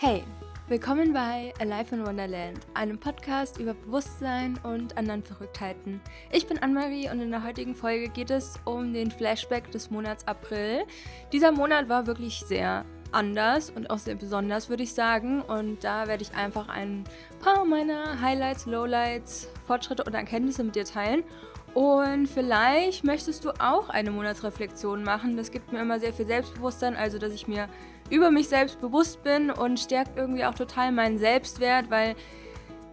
Hey, willkommen bei Alive in Wonderland, einem Podcast über Bewusstsein und anderen Verrücktheiten. Ich bin Anne-Marie und in der heutigen Folge geht es um den Flashback des Monats April. Dieser Monat war wirklich sehr anders und auch sehr besonders, würde ich sagen. Und da werde ich einfach ein paar meiner Highlights, Lowlights, Fortschritte und Erkenntnisse mit dir teilen. Und vielleicht möchtest du auch eine Monatsreflexion machen. Das gibt mir immer sehr viel Selbstbewusstsein, also dass ich mir über mich selbst bewusst bin und stärkt irgendwie auch total meinen Selbstwert, weil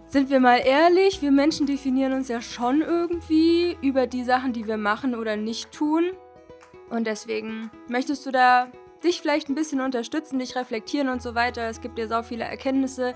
sind wir mal ehrlich, wir Menschen definieren uns ja schon irgendwie über die Sachen, die wir machen oder nicht tun. Und deswegen möchtest du da dich vielleicht ein bisschen unterstützen, dich reflektieren und so weiter. Es gibt dir so viele Erkenntnisse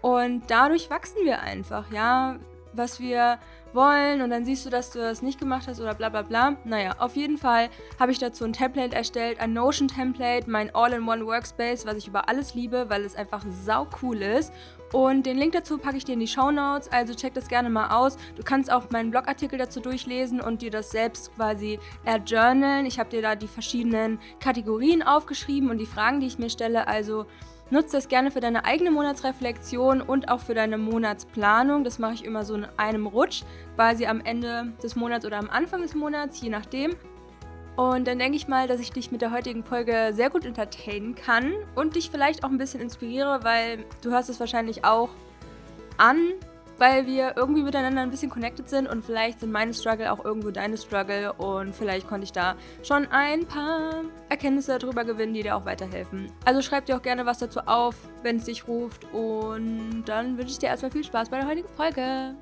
und dadurch wachsen wir einfach, ja, was wir wollen und dann siehst du, dass du das nicht gemacht hast oder bla bla bla. Naja, auf jeden Fall habe ich dazu ein Template erstellt, ein Notion-Template, mein All-in-One Workspace, was ich über alles liebe, weil es einfach sau cool ist. Und den Link dazu packe ich dir in die Show Notes, also check das gerne mal aus. Du kannst auch meinen Blogartikel dazu durchlesen und dir das selbst quasi erjournalen. Ich habe dir da die verschiedenen Kategorien aufgeschrieben und die Fragen, die ich mir stelle. Also Nutze das gerne für deine eigene Monatsreflexion und auch für deine Monatsplanung. Das mache ich immer so in einem Rutsch, quasi am Ende des Monats oder am Anfang des Monats, je nachdem. Und dann denke ich mal, dass ich dich mit der heutigen Folge sehr gut entertainen kann und dich vielleicht auch ein bisschen inspiriere, weil du hörst es wahrscheinlich auch an, weil wir irgendwie miteinander ein bisschen connected sind und vielleicht sind meine Struggle auch irgendwo deine Struggle und vielleicht konnte ich da schon ein paar Erkenntnisse darüber gewinnen, die dir auch weiterhelfen. Also schreib dir auch gerne was dazu auf, wenn es dich ruft und dann wünsche ich dir erstmal viel Spaß bei der heutigen Folge.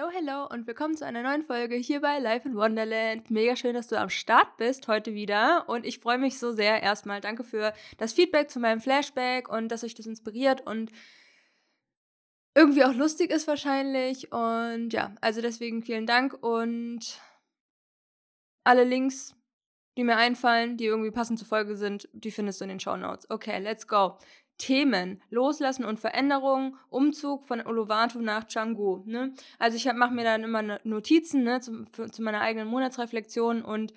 Hallo, hallo und willkommen zu einer neuen Folge hier bei Life in Wonderland. Mega schön, dass du am Start bist heute wieder und ich freue mich so sehr. Erstmal danke für das Feedback zu meinem Flashback und dass euch das inspiriert und irgendwie auch lustig ist wahrscheinlich. Und ja, also deswegen vielen Dank und alle Links, die mir einfallen, die irgendwie passend zur Folge sind, die findest du in den Show Notes. Okay, let's go. Themen, Loslassen und Veränderung, Umzug von Uluwatu nach Canggu. Ne? Also ich mache mir dann immer Notizen ne, zu, für, zu meiner eigenen Monatsreflexion und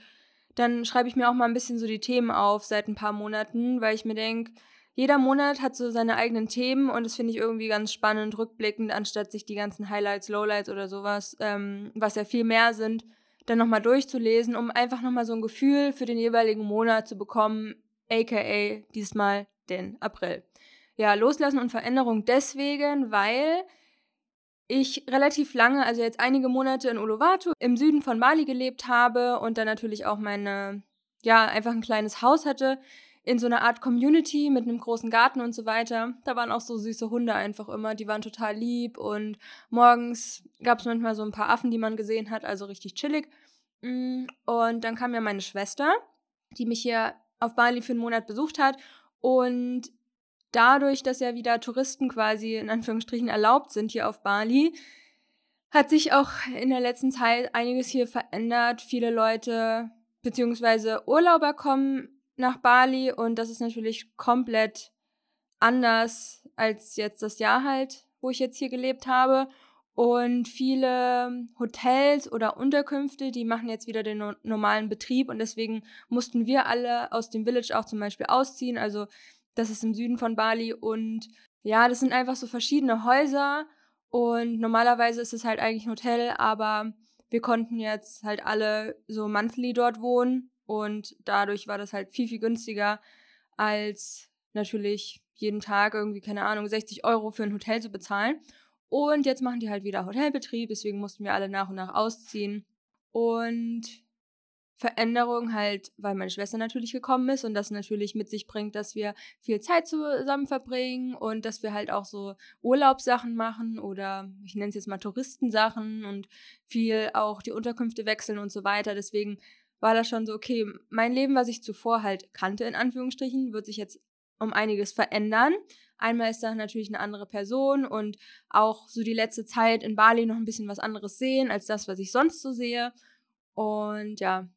dann schreibe ich mir auch mal ein bisschen so die Themen auf seit ein paar Monaten, weil ich mir denke, jeder Monat hat so seine eigenen Themen und das finde ich irgendwie ganz spannend, rückblickend, anstatt sich die ganzen Highlights, Lowlights oder sowas, ähm, was ja viel mehr sind, dann nochmal durchzulesen, um einfach nochmal so ein Gefühl für den jeweiligen Monat zu bekommen, aka diesmal den April. Ja, Loslassen und Veränderung deswegen, weil ich relativ lange, also jetzt einige Monate in Uluwatu im Süden von Bali gelebt habe und dann natürlich auch meine, ja, einfach ein kleines Haus hatte in so einer Art Community mit einem großen Garten und so weiter. Da waren auch so süße Hunde einfach immer, die waren total lieb und morgens gab es manchmal so ein paar Affen, die man gesehen hat, also richtig chillig. Mm, und dann kam ja meine Schwester, die mich hier auf Bali für einen Monat besucht hat und dadurch, dass ja wieder Touristen quasi in Anführungsstrichen erlaubt sind hier auf Bali, hat sich auch in der letzten Zeit einiges hier verändert. Viele Leute bzw. Urlauber kommen nach Bali und das ist natürlich komplett anders als jetzt das Jahr halt, wo ich jetzt hier gelebt habe. Und viele Hotels oder Unterkünfte, die machen jetzt wieder den no normalen Betrieb und deswegen mussten wir alle aus dem Village auch zum Beispiel ausziehen. Also das ist im Süden von Bali und ja, das sind einfach so verschiedene Häuser und normalerweise ist es halt eigentlich ein Hotel, aber wir konnten jetzt halt alle so monthly dort wohnen und dadurch war das halt viel, viel günstiger als natürlich jeden Tag irgendwie, keine Ahnung, 60 Euro für ein Hotel zu bezahlen. Und jetzt machen die halt wieder Hotelbetrieb, deswegen mussten wir alle nach und nach ausziehen. Und Veränderung halt, weil meine Schwester natürlich gekommen ist und das natürlich mit sich bringt, dass wir viel Zeit zusammen verbringen und dass wir halt auch so Urlaubssachen machen oder ich nenne es jetzt mal Touristensachen und viel auch die Unterkünfte wechseln und so weiter. Deswegen war das schon so, okay, mein Leben, was ich zuvor halt kannte, in Anführungsstrichen, wird sich jetzt um einiges verändern. Einmal ist da natürlich eine andere Person und auch so die letzte Zeit in Bali noch ein bisschen was anderes sehen als das, was ich sonst so sehe. Und ja,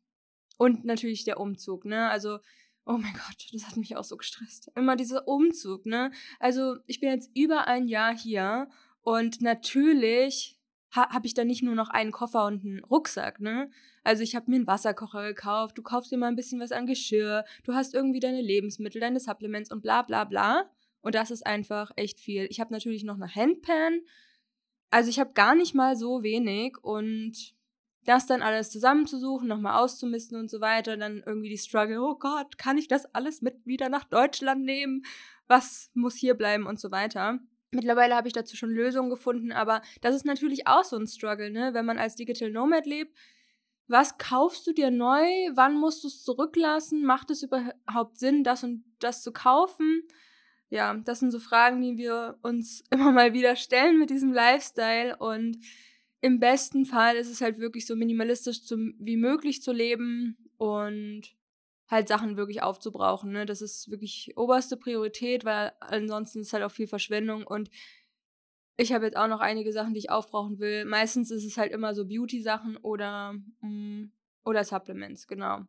und natürlich der Umzug, ne? Also, oh mein Gott, das hat mich auch so gestresst. Immer dieser Umzug, ne? Also, ich bin jetzt über ein Jahr hier Und natürlich ha habe ich dann nicht nur noch einen Koffer und einen Rucksack, ne? Also ich habe mir einen Wasserkocher gekauft, du kaufst dir mal ein bisschen was an Geschirr, du hast irgendwie deine Lebensmittel, deine Supplements und bla bla bla. Und das ist einfach echt viel. Ich habe natürlich noch eine Handpan. Also ich habe gar nicht mal so wenig und das dann alles zusammenzusuchen, nochmal auszumisten und so weiter, dann irgendwie die Struggle, oh Gott, kann ich das alles mit wieder nach Deutschland nehmen? Was muss hier bleiben und so weiter. Mittlerweile habe ich dazu schon Lösungen gefunden, aber das ist natürlich auch so ein Struggle, ne? Wenn man als Digital Nomad lebt, was kaufst du dir neu? Wann musst du es zurücklassen? Macht es überhaupt Sinn, das und das zu kaufen? Ja, das sind so Fragen, die wir uns immer mal wieder stellen mit diesem Lifestyle und im besten Fall ist es halt wirklich so minimalistisch zum, wie möglich zu leben und halt Sachen wirklich aufzubrauchen. Ne? Das ist wirklich oberste Priorität, weil ansonsten ist halt auch viel Verschwendung und ich habe jetzt auch noch einige Sachen, die ich aufbrauchen will. Meistens ist es halt immer so Beauty-Sachen oder, mm, oder Supplements, genau.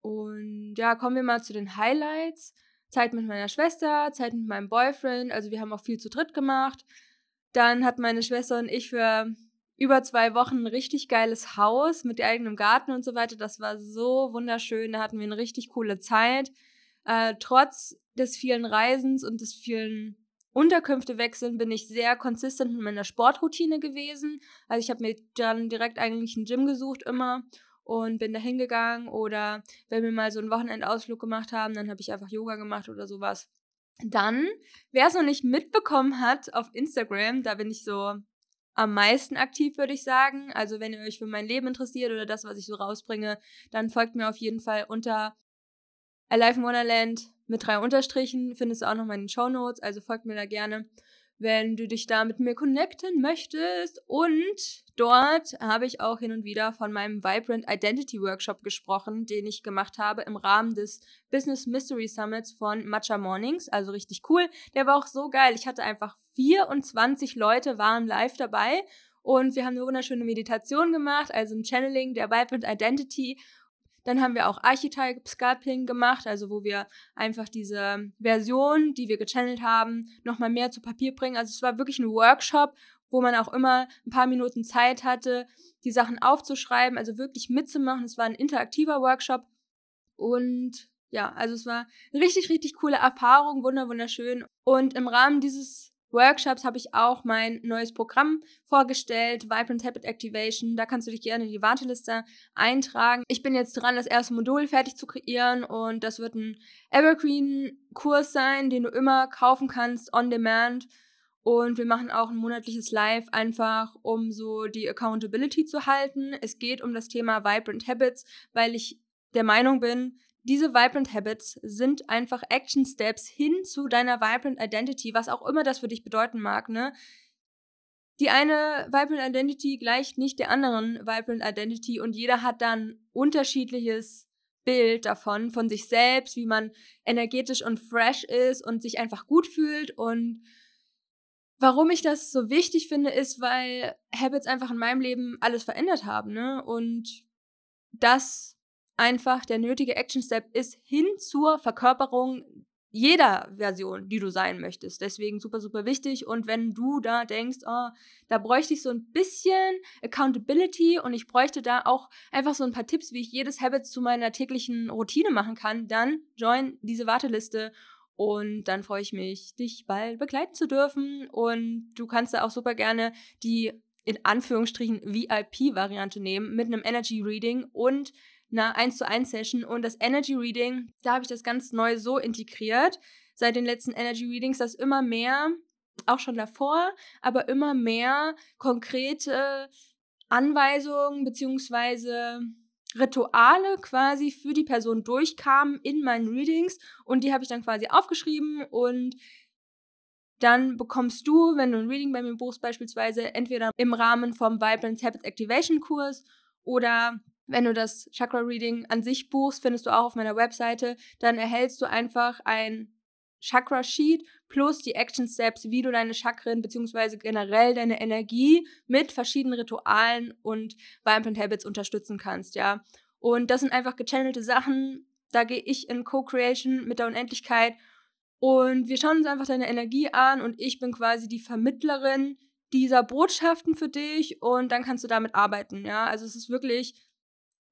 Und ja, kommen wir mal zu den Highlights. Zeit mit meiner Schwester, Zeit mit meinem Boyfriend. Also wir haben auch viel zu dritt gemacht. Dann hat meine Schwester und ich für über zwei Wochen ein richtig geiles Haus mit eigenem Garten und so weiter. Das war so wunderschön. Da hatten wir eine richtig coole Zeit. Äh, trotz des vielen Reisens und des vielen Unterkünfte wechseln bin ich sehr konsistent mit meiner Sportroutine gewesen. Also ich habe mir dann direkt eigentlich ein Gym gesucht immer und bin da hingegangen oder wenn wir mal so einen Wochenendausflug gemacht haben, dann habe ich einfach Yoga gemacht oder sowas. Dann, wer es noch nicht mitbekommen hat auf Instagram, da bin ich so am meisten aktiv, würde ich sagen. Also wenn ihr euch für mein Leben interessiert oder das, was ich so rausbringe, dann folgt mir auf jeden Fall unter Alive in Wonderland mit drei Unterstrichen. Findest du auch noch mal in den Show Notes, also folgt mir da gerne wenn du dich da mit mir connecten möchtest. Und dort habe ich auch hin und wieder von meinem Vibrant Identity Workshop gesprochen, den ich gemacht habe im Rahmen des Business Mystery Summits von Matcha Mornings. Also richtig cool. Der war auch so geil. Ich hatte einfach 24 Leute waren live dabei und wir haben eine wunderschöne Meditation gemacht, also ein Channeling der Vibrant Identity dann haben wir auch Archetype Sculpting gemacht, also wo wir einfach diese Version, die wir gechannelt haben, nochmal mehr zu Papier bringen. Also es war wirklich ein Workshop, wo man auch immer ein paar Minuten Zeit hatte, die Sachen aufzuschreiben, also wirklich mitzumachen. Es war ein interaktiver Workshop und ja, also es war eine richtig, richtig coole Erfahrung, wunder, wunderschön. Und im Rahmen dieses Workshops habe ich auch mein neues Programm vorgestellt, Vibrant Habit Activation. Da kannst du dich gerne in die Warteliste eintragen. Ich bin jetzt dran, das erste Modul fertig zu kreieren und das wird ein Evergreen-Kurs sein, den du immer kaufen kannst on demand. Und wir machen auch ein monatliches Live, einfach um so die Accountability zu halten. Es geht um das Thema Vibrant Habits, weil ich der Meinung bin, diese Vibrant Habits sind einfach Action Steps hin zu deiner Vibrant Identity, was auch immer das für dich bedeuten mag, ne? Die eine Vibrant Identity gleicht nicht der anderen Vibrant Identity und jeder hat dann unterschiedliches Bild davon, von sich selbst, wie man energetisch und fresh ist und sich einfach gut fühlt und Warum ich das so wichtig finde, ist, weil Habits einfach in meinem Leben alles verändert haben, ne? Und das einfach der nötige Action Step ist hin zur Verkörperung jeder Version, die du sein möchtest. Deswegen super, super wichtig. Und wenn du da denkst, oh, da bräuchte ich so ein bisschen Accountability und ich bräuchte da auch einfach so ein paar Tipps, wie ich jedes Habit zu meiner täglichen Routine machen kann, dann join diese Warteliste und dann freue ich mich, dich bald begleiten zu dürfen. Und du kannst da auch super gerne die in Anführungsstrichen VIP-Variante nehmen mit einem Energy Reading und einer 1 zu 1 Session und das Energy Reading, da habe ich das ganz neu so integriert seit den letzten Energy Readings, dass immer mehr, auch schon davor, aber immer mehr konkrete Anweisungen beziehungsweise Rituale quasi für die Person durchkamen in meinen Readings. Und die habe ich dann quasi aufgeschrieben und dann bekommst du, wenn du ein Reading bei mir buchst, beispielsweise entweder im Rahmen vom Vibrant Habit Activation Kurs oder wenn du das Chakra Reading an sich buchst, findest du auch auf meiner Webseite, dann erhältst du einfach ein Chakra Sheet plus die Action Steps, wie du deine Chakren bzw. generell deine Energie mit verschiedenen Ritualen und Vibrant Habits unterstützen kannst, ja. Und das sind einfach gechannelte Sachen, da gehe ich in Co-Creation mit der Unendlichkeit Und wir schauen uns einfach deine Energie an und ich bin quasi die Vermittlerin dieser Botschaften für dich und dann kannst du damit arbeiten, ja. Also es ist wirklich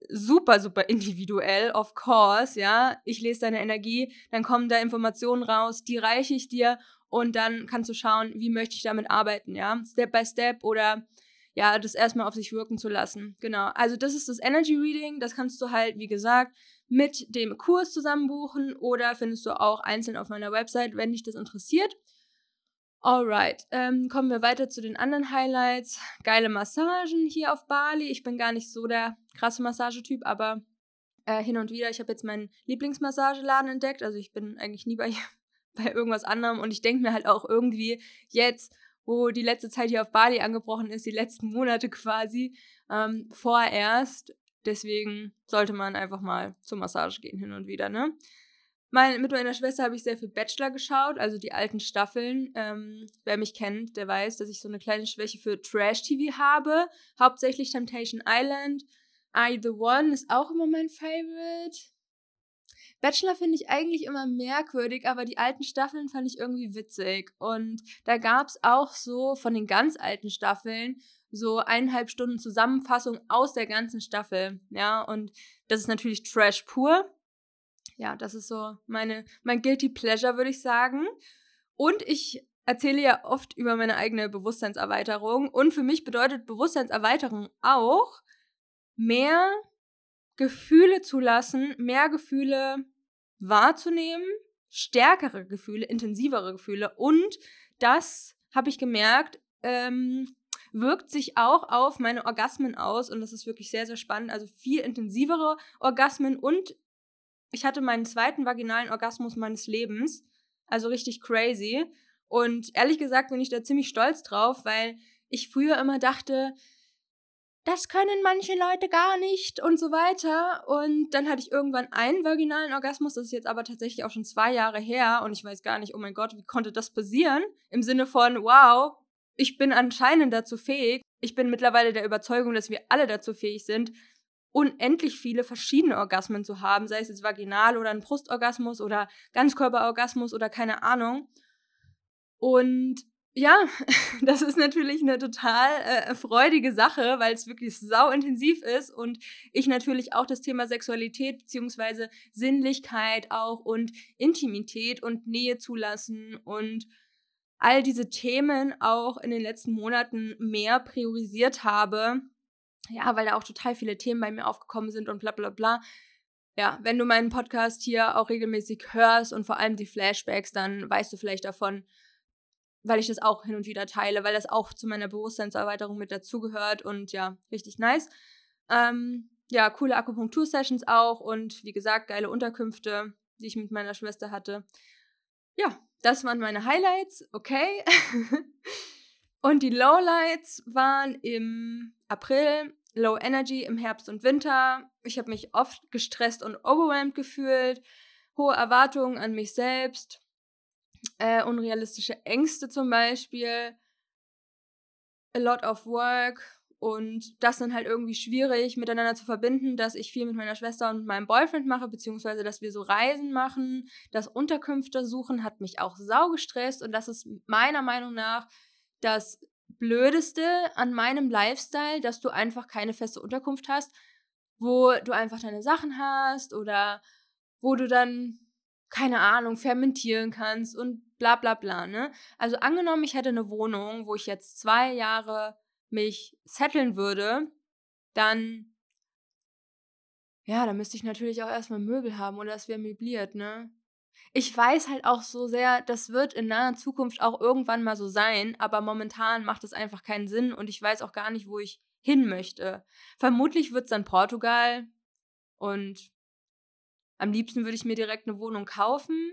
super, super individuell, of course, ja. Ich lese deine Energie, dann kommen da Informationen raus, die reiche ich dir und dann kannst du schauen, wie möchte ich damit arbeiten, ja. Step by Step oder ja, das erstmal auf sich wirken zu lassen. Genau. Also das ist das Energy Reading, das kannst du halt, wie gesagt, mit dem Kurs zusammen buchen oder findest du auch einzeln auf meiner Website, wenn dich das interessiert. Alright, ähm, kommen wir weiter zu den anderen Highlights. Geile Massagen hier auf Bali. Ich bin gar nicht so der krasse Massagetyp, aber äh, hin und wieder. Ich habe jetzt meinen Lieblingsmassageladen entdeckt. Also ich bin eigentlich nie bei, bei irgendwas anderem. Und ich denke mir halt auch irgendwie jetzt, wo die letzte Zeit hier auf Bali angebrochen ist, die letzten Monate quasi, ähm, vorerst. Deswegen sollte man einfach mal zur Massage gehen hin und wieder, ne? Mein, mit meiner Schwester habe ich sehr viel Bachelor geschaut, also die alten Staffeln. Ähm, wer mich kennt, der weiß, dass ich so eine kleine Schwäche für Trash-TV habe. Hauptsächlich Temptation Island. I The One ist auch immer mein Favorite. Bachelor finde ich eigentlich immer merkwürdig, aber die alten Staffeln fand ich irgendwie witzig. Und da gab es auch so von den ganz alten Staffeln so eineinhalb Stunden Zusammenfassung aus der ganzen Staffel. Ja, und das ist natürlich Trash pur ja, das ist so meine, mein Guilty Pleasure, würde ich sagen. Und ich erzähle ja oft über meine eigene Bewusstseinserweiterung. Und für mich bedeutet Bewusstseinserweiterung auch, mehr Gefühle zu lassen, mehr Gefühle wahrzunehmen, stärkere Gefühle, intensivere Gefühle. Und das habe ich gemerkt, ähm, wirkt sich auch auf meine Orgasmen aus. Und das ist wirklich sehr, sehr spannend. Also viel intensivere Orgasmen und ich hatte meinen zweiten vaginalen Orgasmus meines Lebens. Also richtig crazy. Und ehrlich gesagt bin ich da ziemlich stolz drauf, weil ich früher immer dachte, das können manche Leute gar nicht und so weiter. Und dann hatte ich irgendwann einen vaginalen Orgasmus, das ist jetzt aber tatsächlich auch schon zwei Jahre her und ich weiß gar nicht, oh mein Gott, wie konnte das passieren? Im Sinne von, wow, ich bin anscheinend dazu fähig. Ich bin mittlerweile der Überzeugung, dass wir alle dazu fähig sind, unendlich viele verschiedene Orgasmen zu haben, sei es jetzt vaginal oder ein Brustorgasmus oder Ganzkörperorgasmus oder keine Ahnung. Und ja, das ist natürlich eine total äh, freudige Sache, weil es wirklich sau intensiv ist und ich natürlich auch das Thema Sexualität beziehungsweise Sinnlichkeit auch und Intimität und Nähe zulassen und all diese Themen auch in den letzten Monaten mehr priorisiert habe ja, weil da auch total viele Themen bei mir aufgekommen sind und bla bla bla. Ja, wenn du meinen Podcast hier auch regelmäßig hörst und vor allem die Flashbacks, dann weißt du vielleicht davon, weil ich das auch hin und wieder teile, weil das auch zu meiner Bewusstseinserweiterung mit dazugehört und ja, richtig nice. Ähm, ja, coole Akupunktur-Sessions auch und wie gesagt, geile Unterkünfte, die ich mit meiner Schwester hatte. Ja, das waren meine Highlights, okay. und die Lowlights waren im April, Low Energy im Herbst und Winter. Ich habe mich oft gestresst und overwhelmed gefühlt, hohe Erwartungen an mich selbst, äh, unrealistische Ängste zum Beispiel, a lot of work und das dann halt irgendwie schwierig miteinander zu verbinden, dass ich viel mit meiner Schwester und meinem Boyfriend mache, beziehungsweise dass wir so Reisen machen, das Unterkünfte suchen, hat mich auch sau gestresst und das ist meiner Meinung nach das Blödeste an meinem Lifestyle, dass du einfach keine feste Unterkunft hast, wo du einfach deine Sachen hast oder wo du dann, keine Ahnung, fermentieren kannst und bla bla bla, ne? Also angenommen, ich hätte eine Wohnung, wo ich jetzt zwei Jahre mich setteln würde, dann, ja, dann müsste ich natürlich auch erstmal Möbel haben oder es wäre möbliert, ne? Ich weiß halt auch so sehr, das wird in naher Zukunft auch irgendwann mal so sein, aber momentan macht es einfach keinen Sinn und ich weiß auch gar nicht, wo ich hin möchte. Vermutlich wird es dann Portugal und am liebsten würde ich mir direkt eine Wohnung kaufen,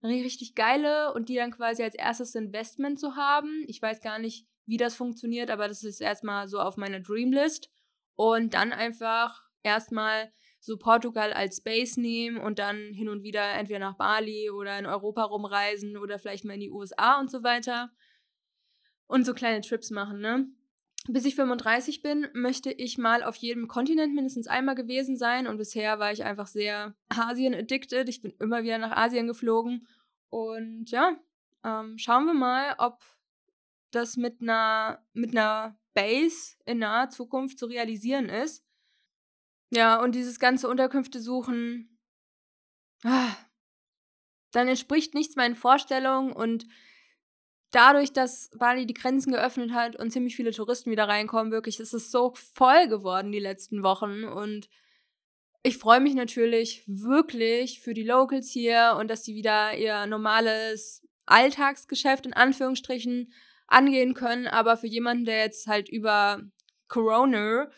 eine richtig geile und die dann quasi als erstes Investment zu haben. Ich weiß gar nicht, wie das funktioniert, aber das ist erstmal so auf meiner Dreamlist und dann einfach erstmal so Portugal als Base nehmen und dann hin und wieder entweder nach Bali oder in Europa rumreisen oder vielleicht mal in die USA und so weiter. Und so kleine Trips machen, ne? Bis ich 35 bin, möchte ich mal auf jedem Kontinent mindestens einmal gewesen sein und bisher war ich einfach sehr Asien-addicted. Ich bin immer wieder nach Asien geflogen Und ja, ähm, schauen wir mal, ob das mit einer, mit einer Base in naher Zukunft zu realisieren ist. Ja, und dieses ganze Unterkünfte suchen, ah, dann entspricht nichts meinen Vorstellungen und dadurch, dass Bali die Grenzen geöffnet hat und ziemlich viele Touristen wieder reinkommen, wirklich, ist es so voll geworden die letzten Wochen und ich freue mich natürlich wirklich für die Locals hier und dass die wieder ihr normales Alltagsgeschäft in Anführungsstrichen angehen können, aber für jemanden, der jetzt halt über Corona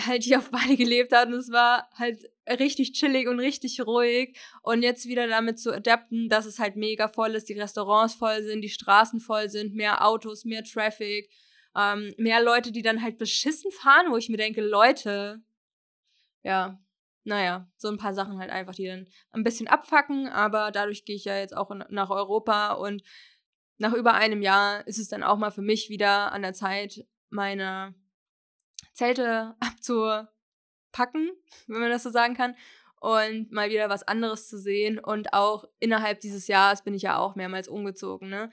halt hier auf Bali gelebt hat und es war halt richtig chillig und richtig ruhig und jetzt wieder damit zu adapten, dass es halt mega voll ist, die Restaurants voll sind, die Straßen voll sind, mehr Autos, mehr Traffic, ähm, mehr Leute, die dann halt beschissen fahren, wo ich mir denke, Leute, ja, naja, so ein paar Sachen halt einfach, die dann ein bisschen abfacken, aber dadurch gehe ich ja jetzt auch in, nach Europa und nach über einem Jahr ist es dann auch mal für mich wieder an der Zeit, meine Zelte abzupacken, wenn man das so sagen kann, und mal wieder was anderes zu sehen. Und auch innerhalb dieses Jahres bin ich ja auch mehrmals umgezogen, ne?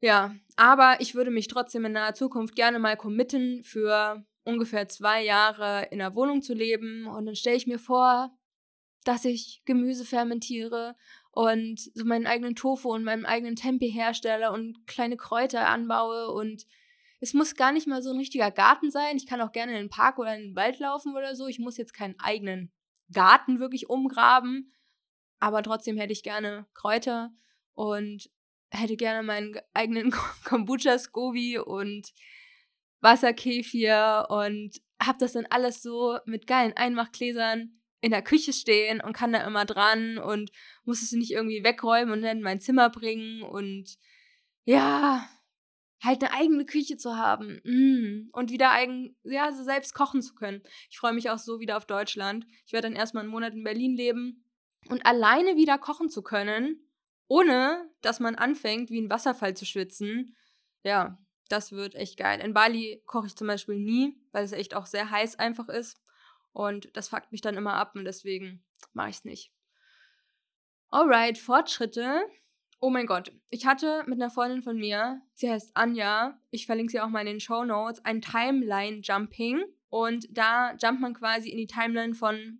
Ja, aber ich würde mich trotzdem in naher Zukunft gerne mal committen, für ungefähr zwei Jahre in einer Wohnung zu leben. Und dann stelle ich mir vor, dass ich Gemüse fermentiere und so meinen eigenen Tofu und meinen eigenen Tempeh herstelle und kleine Kräuter anbaue und es muss gar nicht mal so ein richtiger Garten sein. Ich kann auch gerne in den Park oder in den Wald laufen oder so. Ich muss jetzt keinen eigenen Garten wirklich umgraben. Aber trotzdem hätte ich gerne Kräuter und hätte gerne meinen eigenen Kombucha-Scoby und Wasserkefir und habe das dann alles so mit geilen Einmachgläsern in der Küche stehen und kann da immer dran und muss es nicht irgendwie wegräumen und dann in mein Zimmer bringen und ja, halt eine eigene Küche zu haben mm. und wieder eigen, ja, so selbst kochen zu können. Ich freue mich auch so wieder auf Deutschland. Ich werde dann erstmal einen Monat in Berlin leben und alleine wieder kochen zu können, ohne dass man anfängt, wie ein Wasserfall zu schwitzen. Ja, das wird echt geil. In Bali koche ich zum Beispiel nie, weil es echt auch sehr heiß einfach ist. Und das fuckt mich dann immer ab und deswegen mache ich es nicht. Alright, Fortschritte. Oh mein Gott, ich hatte mit einer Freundin von mir, sie heißt Anja, ich verlinke sie auch mal in den Show Notes, ein Timeline-Jumping. Und da jumpt man quasi in die Timeline von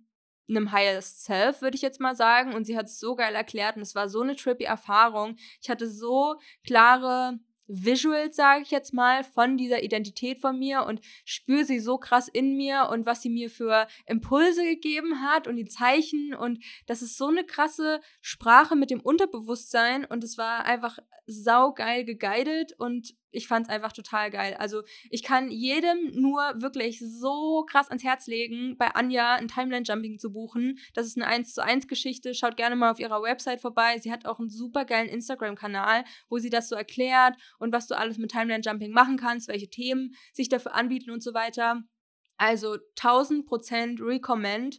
einem Highest Self, würde ich jetzt mal sagen. Und sie hat es so geil erklärt und es war so eine trippy Erfahrung. Ich hatte so klare Visuals, sage ich jetzt mal, von dieser Identität von mir und spüre sie so krass in mir und was sie mir für Impulse gegeben hat und die Zeichen. Und das ist so eine krasse Sprache mit dem Unterbewusstsein und es war einfach saugeil geguided und ich fand es einfach total geil. Also ich kann jedem nur wirklich so krass ans Herz legen, bei Anja ein Timeline-Jumping zu buchen. Das ist eine 1 zu 1 Geschichte. Schaut gerne mal auf ihrer Website vorbei. Sie hat auch einen super geilen Instagram-Kanal, wo sie das so erklärt und was du alles mit Timeline-Jumping machen kannst, welche Themen sich dafür anbieten und so weiter. Also 1000% recommend.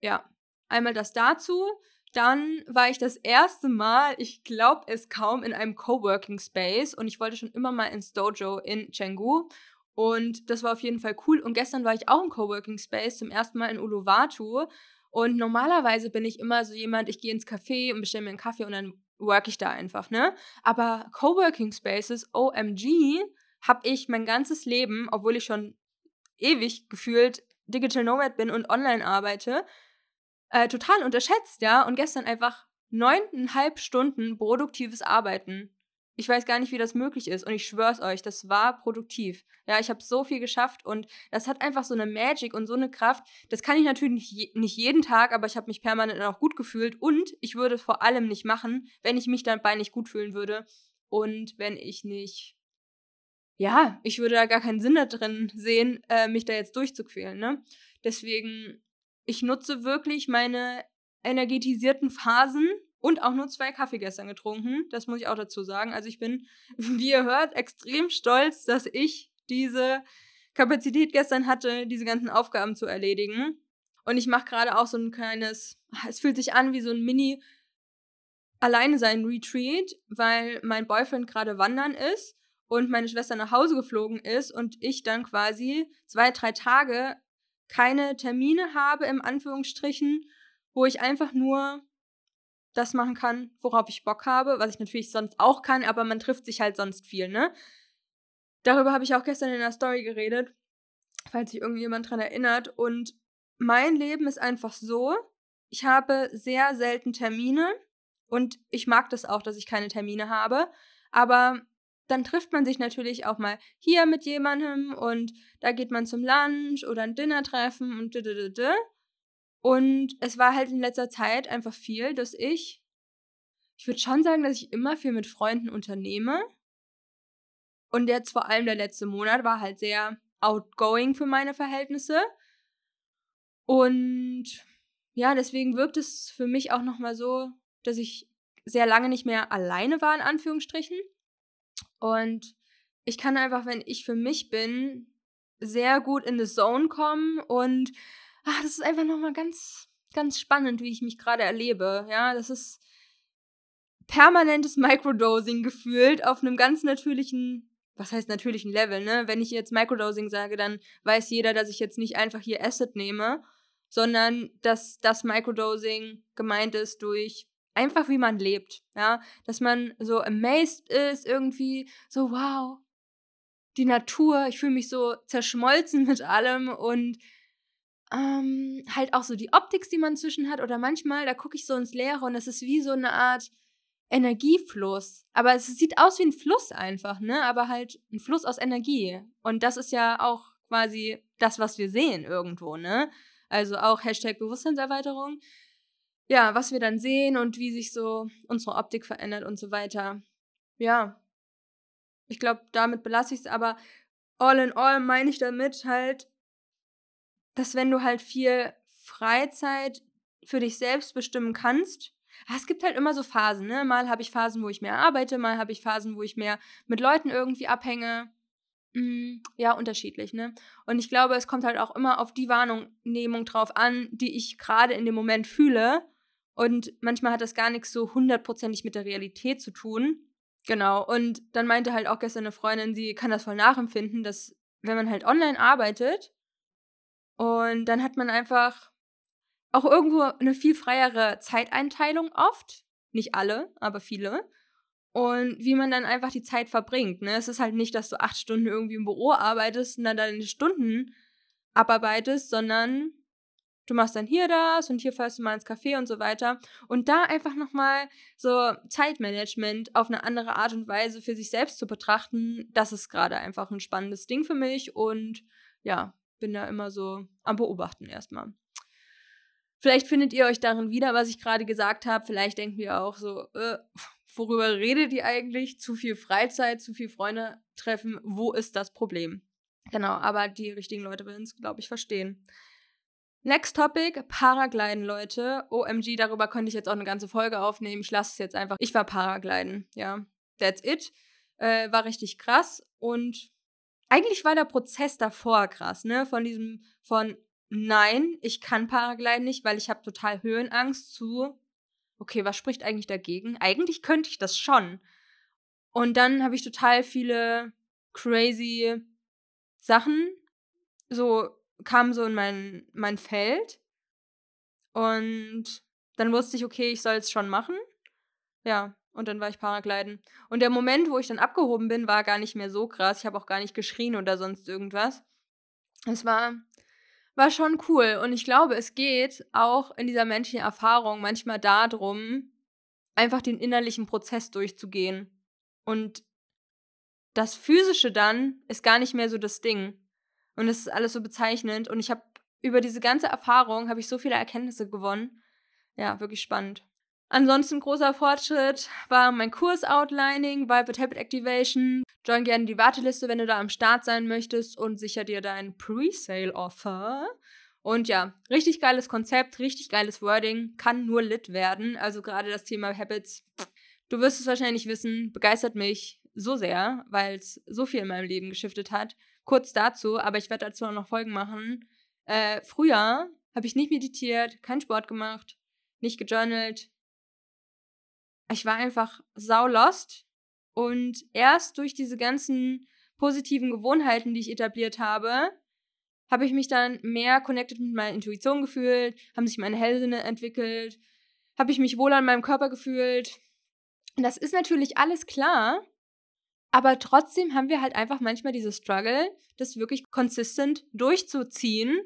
Ja, einmal das dazu. Dann war ich das erste Mal, ich glaube es kaum, in einem Coworking Space und ich wollte schon immer mal ins Dojo in Chengdu und das war auf jeden Fall cool. Und gestern war ich auch im Coworking Space zum ersten Mal in Uluwatu und normalerweise bin ich immer so jemand, ich gehe ins Café und bestelle mir einen Kaffee und dann work ich da einfach, ne? Aber Coworking Spaces, OMG, habe ich mein ganzes Leben, obwohl ich schon ewig gefühlt Digital Nomad bin und online arbeite, äh, total unterschätzt, ja. Und gestern einfach neuneinhalb Stunden produktives Arbeiten. Ich weiß gar nicht, wie das möglich ist. Und ich schwör's euch, das war produktiv. Ja, ich habe so viel geschafft und das hat einfach so eine Magic und so eine Kraft. Das kann ich natürlich nicht, nicht jeden Tag, aber ich habe mich permanent auch gut gefühlt. Und ich würde es vor allem nicht machen, wenn ich mich dabei nicht gut fühlen würde. Und wenn ich nicht. Ja, ich würde da gar keinen Sinn da drin sehen, äh, mich da jetzt durchzuquälen, ne? Deswegen ich nutze wirklich meine energetisierten Phasen und auch nur zwei Kaffee gestern getrunken. Das muss ich auch dazu sagen. Also ich bin, wie ihr hört, extrem stolz, dass ich diese Kapazität gestern hatte, diese ganzen Aufgaben zu erledigen. Und ich mache gerade auch so ein kleines, es fühlt sich an wie so ein Mini alleine sein Retreat, weil mein Boyfriend gerade wandern ist und meine Schwester nach Hause geflogen ist und ich dann quasi zwei, drei Tage keine Termine habe, im Anführungsstrichen, wo ich einfach nur das machen kann, worauf ich Bock habe, was ich natürlich sonst auch kann, aber man trifft sich halt sonst viel, ne? Darüber habe ich auch gestern in der Story geredet, falls sich irgendjemand dran erinnert. Und mein Leben ist einfach so, ich habe sehr selten Termine und ich mag das auch, dass ich keine Termine habe. Aber dann trifft man sich natürlich auch mal hier mit jemandem und da geht man zum Lunch oder ein Dinner treffen und d und es war halt in letzter Zeit einfach viel, dass ich, ich würde schon sagen, dass ich immer viel mit Freunden unternehme. Und jetzt vor allem der letzte Monat war halt sehr outgoing für meine Verhältnisse. Und ja, deswegen wirkt es für mich auch nochmal so, dass ich sehr lange nicht mehr alleine war, in Anführungsstrichen. Und ich kann einfach, wenn ich für mich bin, sehr gut in the Zone kommen und ach, das ist einfach nochmal ganz, ganz spannend, wie ich mich gerade erlebe. Ja, das ist permanentes Microdosing gefühlt auf einem ganz natürlichen, was heißt natürlichen Level, ne? Wenn ich jetzt Microdosing sage, dann weiß jeder, dass ich jetzt nicht einfach hier Acid nehme, sondern dass das Microdosing gemeint ist durch einfach wie man lebt, ja, dass man so amazed ist irgendwie, so wow, die Natur, ich fühle mich so zerschmolzen mit allem und ähm, halt auch so die Optik, die man zwischen hat. Oder manchmal, da gucke ich so ins Leere und es ist wie so eine Art Energiefluss. Aber es sieht aus wie ein Fluss einfach, ne? Aber halt ein Fluss aus Energie. Und das ist ja auch quasi das, was wir sehen irgendwo, ne? Also auch Hashtag Bewusstseinserweiterung. Ja, was wir dann sehen und wie sich so unsere Optik verändert und so weiter. Ja. Ich glaube, damit belasse ich es, aber all in all meine ich damit halt, dass wenn du halt viel Freizeit für dich selbst bestimmen kannst, ah, es gibt halt immer so Phasen, ne? Mal habe ich Phasen, wo ich mehr arbeite, mal habe ich Phasen, wo ich mehr mit Leuten irgendwie abhänge. Hm, ja, unterschiedlich, ne? Und ich glaube, es kommt halt auch immer auf die Wahrnehmung drauf an, die ich gerade in dem Moment fühle. Und manchmal hat das gar nichts so hundertprozentig mit der Realität zu tun. Genau. Und dann meinte halt auch gestern eine Freundin, sie kann das voll nachempfinden, dass wenn man halt online arbeitet, und dann hat man einfach auch irgendwo eine viel freiere Zeiteinteilung oft. Nicht alle, aber viele. Und wie man dann einfach die Zeit verbringt. Ne? Es ist halt nicht, dass du acht Stunden irgendwie im Büro arbeitest und dann deine Stunden abarbeitest, sondern du machst dann hier das und hier fährst du mal ins Café und so weiter. Und da einfach nochmal so Zeitmanagement auf eine andere Art und Weise für sich selbst zu betrachten, das ist gerade einfach ein spannendes Ding für mich. Und ja, bin da immer so am Beobachten erstmal. Vielleicht findet ihr euch darin wieder, was ich gerade gesagt habe. Vielleicht denken wir auch so, äh, worüber redet ihr eigentlich? Zu viel Freizeit, zu viel Freunde treffen. Wo ist das Problem? Genau, aber die richtigen Leute werden es, glaube ich, verstehen. Next Topic, Paragliden, Leute. OMG, darüber könnte ich jetzt auch eine ganze Folge aufnehmen. Ich lasse es jetzt einfach. Ich war Paragliden, ja. That's it. Äh, war richtig krass und eigentlich war der Prozess davor krass, ne? Von diesem, von nein, ich kann Paragliden nicht, weil ich habe total Höhenangst zu, okay, was spricht eigentlich dagegen? Eigentlich könnte ich das schon. Und dann habe ich total viele crazy Sachen, so kamen so in mein, mein Feld. Und dann wusste ich, okay, ich soll es schon machen. Ja, und dann war ich Paragliden. Und der Moment, wo ich dann abgehoben bin, war gar nicht mehr so krass. Ich habe auch gar nicht geschrien oder sonst irgendwas. Es war, war schon cool. Und ich glaube, es geht auch in dieser menschlichen Erfahrung manchmal darum, einfach den innerlichen Prozess durchzugehen. Und das Physische dann ist gar nicht mehr so das Ding. Und es ist alles so bezeichnend. Und ich habe über diese ganze Erfahrung habe ich so viele Erkenntnisse gewonnen. Ja, wirklich spannend. Ansonsten großer Fortschritt war mein Kurs Outlining, Vibe Habit Activation. Join gerne die Warteliste, wenn du da am Start sein möchtest und sicher dir dein Pre-Sale Offer. Und ja, richtig geiles Konzept, richtig geiles Wording, kann nur lit werden. Also gerade das Thema Habits, du wirst es wahrscheinlich wissen, begeistert mich so sehr, weil es so viel in meinem Leben geschiftet hat. Kurz dazu, aber ich werde dazu noch Folgen machen. Äh, früher habe ich nicht meditiert, keinen Sport gemacht, nicht gejournalt, ich war einfach sau lost. Und erst durch diese ganzen positiven Gewohnheiten, die ich etabliert habe, habe ich mich dann mehr connected mit meiner Intuition gefühlt, haben sich meine Hellsinne entwickelt. habe ich mich wohl an meinem Körper gefühlt. Und das ist natürlich alles klar, aber trotzdem haben wir halt einfach manchmal diese Struggle, das wirklich konsistent durchzuziehen.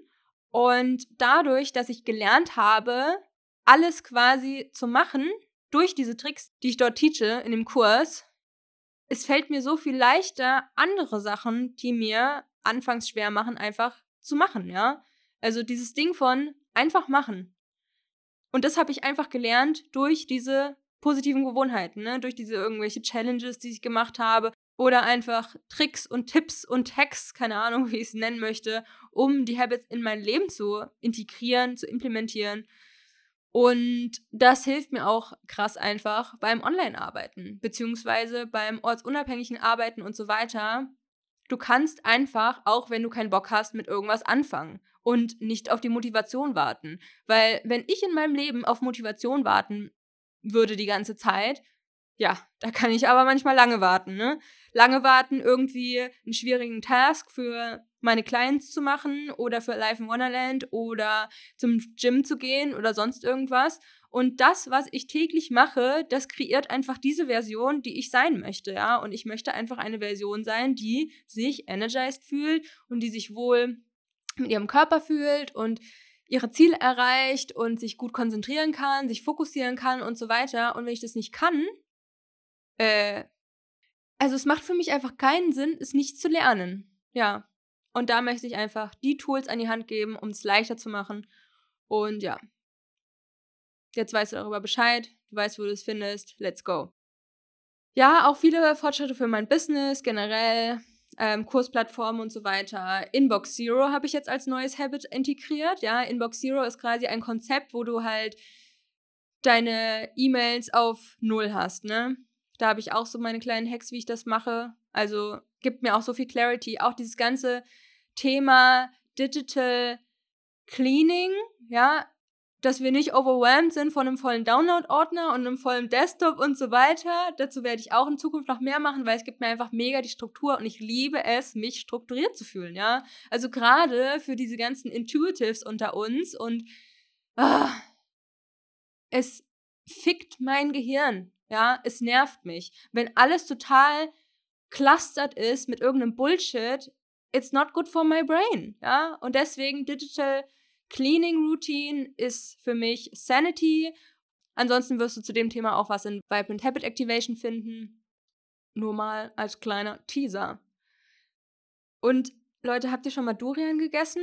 Und dadurch, dass ich gelernt habe, alles quasi zu machen, durch diese Tricks, die ich dort teache in dem Kurs, es fällt mir so viel leichter, andere Sachen, die mir anfangs schwer machen, einfach zu machen, ja. Also dieses Ding von einfach machen. Und das habe ich einfach gelernt durch diese positiven Gewohnheiten, ne? durch diese irgendwelche Challenges, die ich gemacht habe oder einfach Tricks und Tipps und Hacks, keine Ahnung, wie ich es nennen möchte, um die Habits in mein Leben zu integrieren, zu implementieren. Und das hilft mir auch krass einfach beim Online-Arbeiten, beziehungsweise beim ortsunabhängigen Arbeiten und so weiter. Du kannst einfach, auch wenn du keinen Bock hast, mit irgendwas anfangen und nicht auf die Motivation warten. Weil wenn ich in meinem Leben auf Motivation warten würde die ganze Zeit, ja, da kann ich aber manchmal lange warten, ne? Lange warten, irgendwie einen schwierigen Task für meine Clients zu machen oder für Life in Wonderland oder zum Gym zu gehen oder sonst irgendwas. Und das, was ich täglich mache, das kreiert einfach diese Version, die ich sein möchte, ja. Und ich möchte einfach eine Version sein, die sich energized fühlt und die sich wohl mit ihrem Körper fühlt und ihre Ziele erreicht und sich gut konzentrieren kann, sich fokussieren kann und so weiter. Und wenn ich das nicht kann, äh, also es macht für mich einfach keinen Sinn, es nicht zu lernen. Ja. Und da möchte ich einfach die Tools an die Hand geben, um es leichter zu machen. Und ja. Jetzt weißt du darüber Bescheid, du weißt, wo du es findest. Let's go. Ja, auch viele Fortschritte für mein Business generell, ähm, Kursplattformen und so weiter. Inbox Zero habe ich jetzt als neues Habit integriert. Ja, Inbox Zero ist quasi ein Konzept, wo du halt deine E-Mails auf Null hast, ne? Da habe ich auch so meine kleinen Hacks, wie ich das mache. Also gibt mir auch so viel Clarity. Auch dieses ganze Thema Digital Cleaning, ja, dass wir nicht overwhelmed sind von einem vollen Download-Ordner und einem vollen Desktop und so weiter. Dazu werde ich auch in Zukunft noch mehr machen, weil es gibt mir einfach mega die Struktur und ich liebe es, mich strukturiert zu fühlen, ja. Also gerade für diese ganzen Intuitives unter uns und ah, es fickt mein Gehirn, ja, es nervt mich. Wenn alles total clustert ist mit irgendeinem Bullshit, it's not good for my brain, ja. Und deswegen Digital Cleaning Routine ist für mich Sanity. Ansonsten wirst du zu dem Thema auch was in Vibrant Habit Activation finden. Nur mal als kleiner Teaser. Und Leute, habt ihr schon mal Durian gegessen?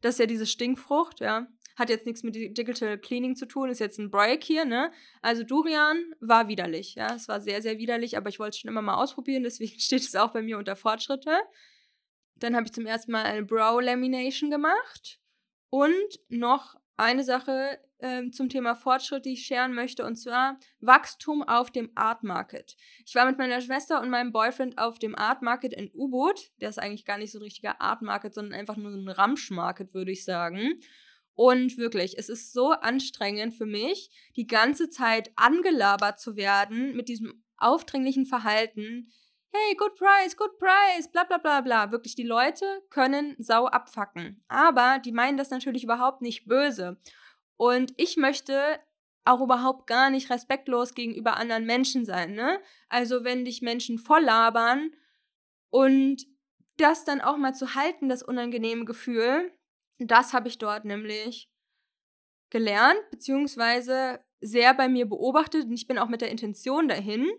Das ist ja diese Stinkfrucht, ja. Hat jetzt nichts mit Digital Cleaning zu tun, ist jetzt ein Break hier, ne? Also Durian war widerlich, ja. Es war sehr, sehr widerlich, aber ich wollte es schon immer mal ausprobieren, deswegen steht es auch bei mir unter Fortschritte. Dann habe ich zum ersten Mal eine Brow Lamination gemacht. Und noch eine Sache äh, zum Thema Fortschritt, die ich scheren möchte, und zwar Wachstum auf dem Art Market. Ich war mit meiner Schwester und meinem Boyfriend auf dem Art Market in U-Boot. Der ist eigentlich gar nicht so ein richtiger Art Market, sondern einfach nur ein Ramsch Market, würde ich sagen. Und wirklich, es ist so anstrengend für mich, die ganze Zeit angelabert zu werden mit diesem aufdringlichen Verhalten. Hey, good price, good price, bla bla bla bla. Wirklich, die Leute können sau abfacken. Aber die meinen das natürlich überhaupt nicht böse. Und ich möchte auch überhaupt gar nicht respektlos gegenüber anderen Menschen sein, ne? Also, wenn dich Menschen voll labern und das dann auch mal zu halten, das unangenehme Gefühl, das habe ich dort nämlich gelernt, beziehungsweise sehr bei mir beobachtet und ich bin auch mit der Intention dahin.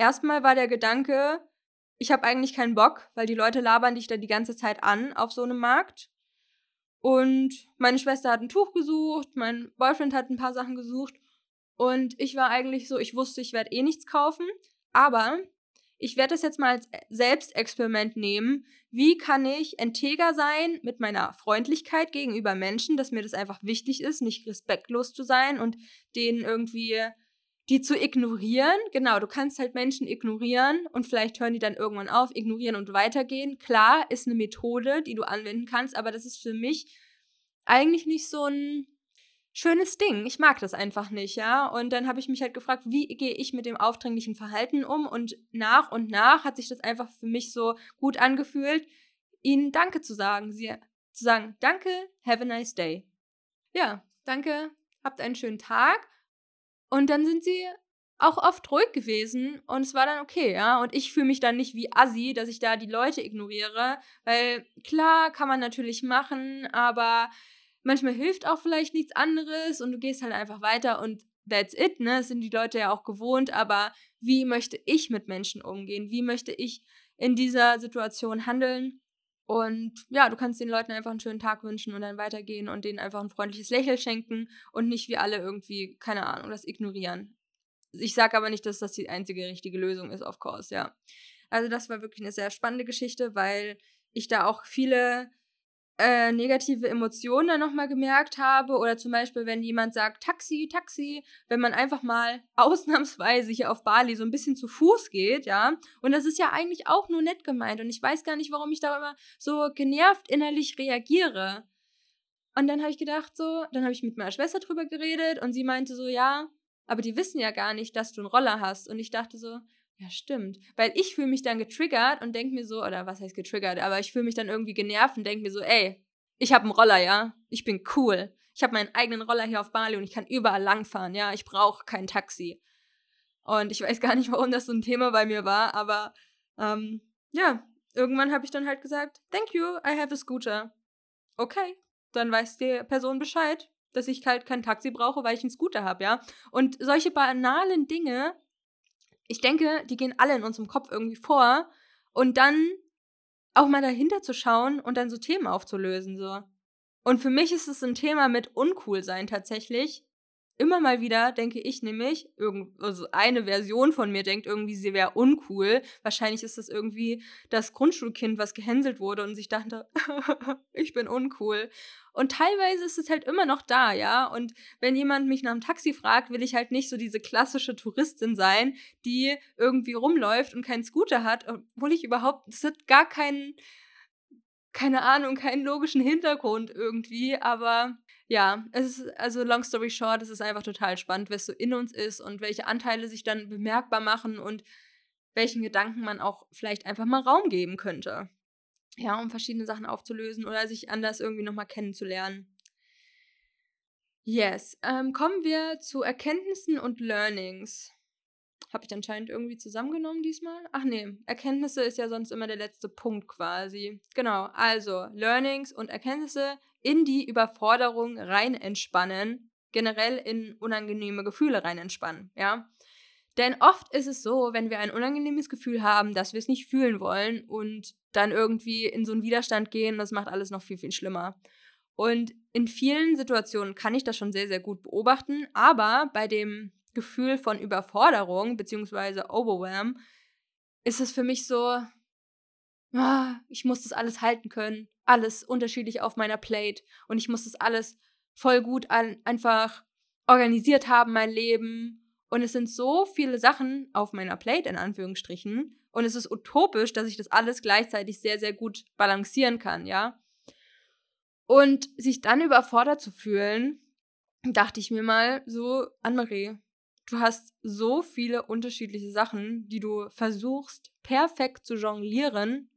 Erstmal war der Gedanke, ich habe eigentlich keinen Bock, weil die Leute labern dich da die ganze Zeit an auf so einem Markt. Und meine Schwester hat ein Tuch gesucht, mein Boyfriend hat ein paar Sachen gesucht und ich war eigentlich so, ich wusste, ich werde eh nichts kaufen, aber ich werde das jetzt mal als Selbstexperiment nehmen. Wie kann ich integer sein mit meiner Freundlichkeit gegenüber Menschen, dass mir das einfach wichtig ist, nicht respektlos zu sein und denen irgendwie die zu ignorieren. Genau, du kannst halt Menschen ignorieren und vielleicht hören die dann irgendwann auf, ignorieren und weitergehen. Klar, ist eine Methode, die du anwenden kannst, aber das ist für mich eigentlich nicht so ein schönes Ding. Ich mag das einfach nicht, ja. Und dann habe ich mich halt gefragt, wie gehe ich mit dem aufdringlichen Verhalten um? Und nach und nach hat sich das einfach für mich so gut angefühlt, ihnen Danke zu sagen. Sie zu sagen, danke, have a nice day. Ja, danke, habt einen schönen Tag. Und dann sind sie auch oft ruhig gewesen und es war dann okay, ja. Und ich fühle mich dann nicht wie Assi, dass ich da die Leute ignoriere, weil klar kann man natürlich machen, aber manchmal hilft auch vielleicht nichts anderes und du gehst halt einfach weiter und that's it, ne? Das sind die Leute ja auch gewohnt, aber wie möchte ich mit Menschen umgehen? Wie möchte ich in dieser Situation handeln? Und ja, du kannst den Leuten einfach einen schönen Tag wünschen und dann weitergehen und denen einfach ein freundliches Lächeln schenken und nicht wie alle irgendwie, keine Ahnung, das ignorieren. Ich sage aber nicht, dass das die einzige richtige Lösung ist, of course, ja. Also das war wirklich eine sehr spannende Geschichte, weil ich da auch viele äh, negative Emotionen dann nochmal gemerkt habe. Oder zum Beispiel, wenn jemand sagt, Taxi, Taxi, wenn man einfach mal ausnahmsweise hier auf Bali so ein bisschen zu Fuß geht, ja. Und das ist ja eigentlich auch nur nett gemeint. Und ich weiß gar nicht, warum ich da immer so genervt innerlich reagiere. Und dann habe ich gedacht, so, dann habe ich mit meiner Schwester drüber geredet und sie meinte so, ja, aber die wissen ja gar nicht, dass du einen Roller hast. Und ich dachte so, ja, stimmt. Weil ich fühle mich dann getriggert und denke mir so, oder was heißt getriggert, aber ich fühle mich dann irgendwie genervt und denke mir so, ey, ich habe einen Roller, ja. Ich bin cool. Ich habe meinen eigenen Roller hier auf Bali und ich kann überall langfahren, ja. Ich brauche kein Taxi. Und ich weiß gar nicht, warum das so ein Thema bei mir war, aber ähm, ja, irgendwann habe ich dann halt gesagt, thank you, I have a scooter. Okay, dann weiß die Person Bescheid, dass ich halt kein Taxi brauche, weil ich einen Scooter habe, ja. Und solche banalen Dinge, ich denke, die gehen alle in unserem Kopf irgendwie vor. Und dann auch mal dahinter zu schauen und dann so Themen aufzulösen, so. Und für mich ist es ein Thema mit uncool sein tatsächlich, immer mal wieder denke ich nämlich, also eine Version von mir denkt irgendwie, sie wäre uncool. Wahrscheinlich ist das irgendwie das Grundschulkind, was gehänselt wurde und sich dachte, ich bin uncool. Und teilweise ist es halt immer noch da, ja. Und wenn jemand mich nach einem Taxi fragt, will ich halt nicht so diese klassische Touristin sein, die irgendwie rumläuft und keinen Scooter hat, obwohl ich überhaupt, es hat gar keinen, keine Ahnung, keinen logischen Hintergrund irgendwie, aber ja, es ist, also long story short, es ist einfach total spannend, was so in uns ist und welche Anteile sich dann bemerkbar machen und welchen Gedanken man auch vielleicht einfach mal Raum geben könnte. Ja, um verschiedene Sachen aufzulösen oder sich anders irgendwie nochmal kennenzulernen. Yes, ähm, kommen wir zu Erkenntnissen und Learnings. Habe ich anscheinend irgendwie zusammengenommen diesmal? Ach nee, Erkenntnisse ist ja sonst immer der letzte Punkt quasi. Genau, also Learnings und Erkenntnisse in die Überforderung rein entspannen, generell in unangenehme Gefühle rein entspannen, ja. Denn oft ist es so, wenn wir ein unangenehmes Gefühl haben, dass wir es nicht fühlen wollen und dann irgendwie in so einen Widerstand gehen, das macht alles noch viel, viel schlimmer. Und in vielen Situationen kann ich das schon sehr, sehr gut beobachten, aber bei dem Gefühl von Überforderung bzw. Overwhelm ist es für mich so, ich muss das alles halten können alles unterschiedlich auf meiner Plate und ich muss das alles voll gut an, einfach organisiert haben, mein Leben. Und es sind so viele Sachen auf meiner Plate, in Anführungsstrichen. Und es ist utopisch, dass ich das alles gleichzeitig sehr, sehr gut balancieren kann, ja. Und sich dann überfordert zu fühlen, dachte ich mir mal so, Anne-Marie, du hast so viele unterschiedliche Sachen, die du versuchst perfekt zu jonglieren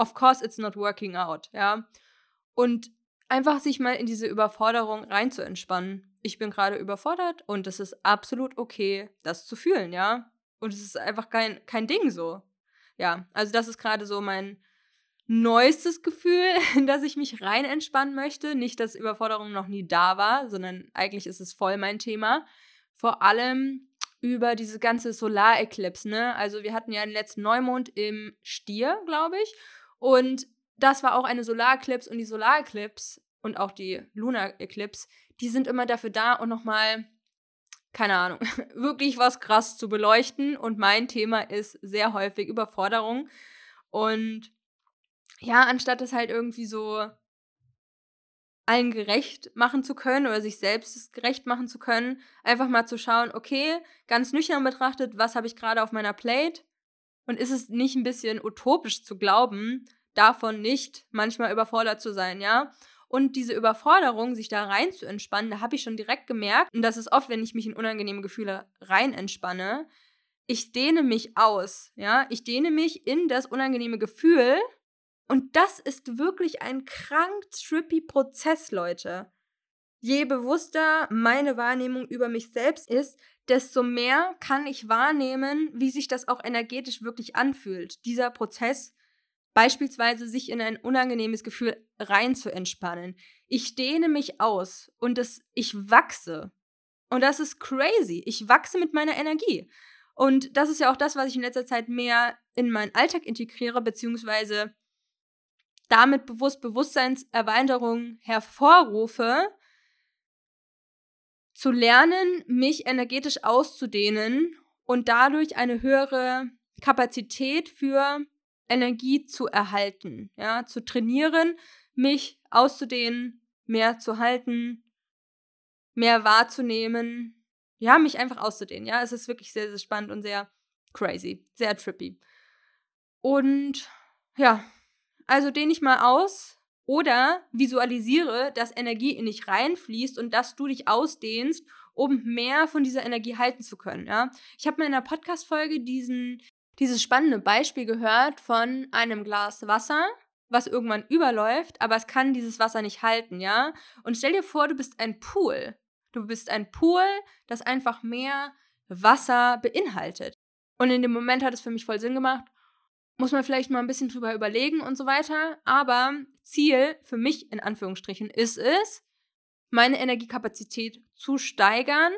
of course it's not working out, ja. Und einfach sich mal in diese Überforderung rein zu entspannen. Ich bin gerade überfordert und es ist absolut okay, das zu fühlen, ja. Und es ist einfach kein, kein Ding so. Ja, also das ist gerade so mein neuestes Gefühl, in das ich mich rein entspannen möchte. Nicht, dass Überforderung noch nie da war, sondern eigentlich ist es voll mein Thema. Vor allem über diese ganze Solareklipse, ne? Also wir hatten ja den letzten Neumond im Stier, glaube ich. Und das war auch eine Solareclipse und die Solareclipse und auch die Lunar Eclipse, die sind immer dafür da und nochmal, keine Ahnung, wirklich was krass zu beleuchten. Und mein Thema ist sehr häufig Überforderung. Und ja, anstatt es halt irgendwie so allen gerecht machen zu können oder sich selbst gerecht machen zu können, einfach mal zu schauen, okay, ganz nüchtern betrachtet, was habe ich gerade auf meiner Plate und ist es nicht ein bisschen utopisch zu glauben, davon nicht manchmal überfordert zu sein, ja? Und diese Überforderung, sich da rein zu entspannen, da habe ich schon direkt gemerkt, und das ist oft, wenn ich mich in unangenehme Gefühle rein entspanne, ich dehne mich aus, ja? Ich dehne mich in das unangenehme Gefühl. Und das ist wirklich ein krank trippy Prozess, Leute. Je bewusster meine Wahrnehmung über mich selbst ist, desto mehr kann ich wahrnehmen, wie sich das auch energetisch wirklich anfühlt. Dieser Prozess, beispielsweise sich in ein unangenehmes Gefühl rein zu entspannen. Ich dehne mich aus und das, ich wachse. Und das ist crazy. Ich wachse mit meiner Energie. Und das ist ja auch das, was ich in letzter Zeit mehr in meinen Alltag integriere, beziehungsweise damit bewusst Bewusstseinserweiterung hervorrufe, zu lernen, mich energetisch auszudehnen und dadurch eine höhere Kapazität für Energie zu erhalten, ja, zu trainieren, mich auszudehnen, mehr zu halten, mehr wahrzunehmen, ja, mich einfach auszudehnen, ja, es ist wirklich sehr, sehr spannend und sehr crazy, sehr trippy. Und ja, also dehne ich mal aus oder visualisiere, dass Energie in dich reinfließt und dass du dich ausdehnst, um mehr von dieser Energie halten zu können. Ja? Ich habe mal in einer Podcast-Folge dieses spannende Beispiel gehört von einem Glas Wasser, was irgendwann überläuft, aber es kann dieses Wasser nicht halten, ja? Und stell dir vor, du bist ein Pool. Du bist ein Pool, das einfach mehr Wasser beinhaltet. Und in dem Moment hat es für mich voll Sinn gemacht muss man vielleicht mal ein bisschen drüber überlegen und so weiter. Aber Ziel für mich in Anführungsstrichen ist es, meine Energiekapazität zu steigern,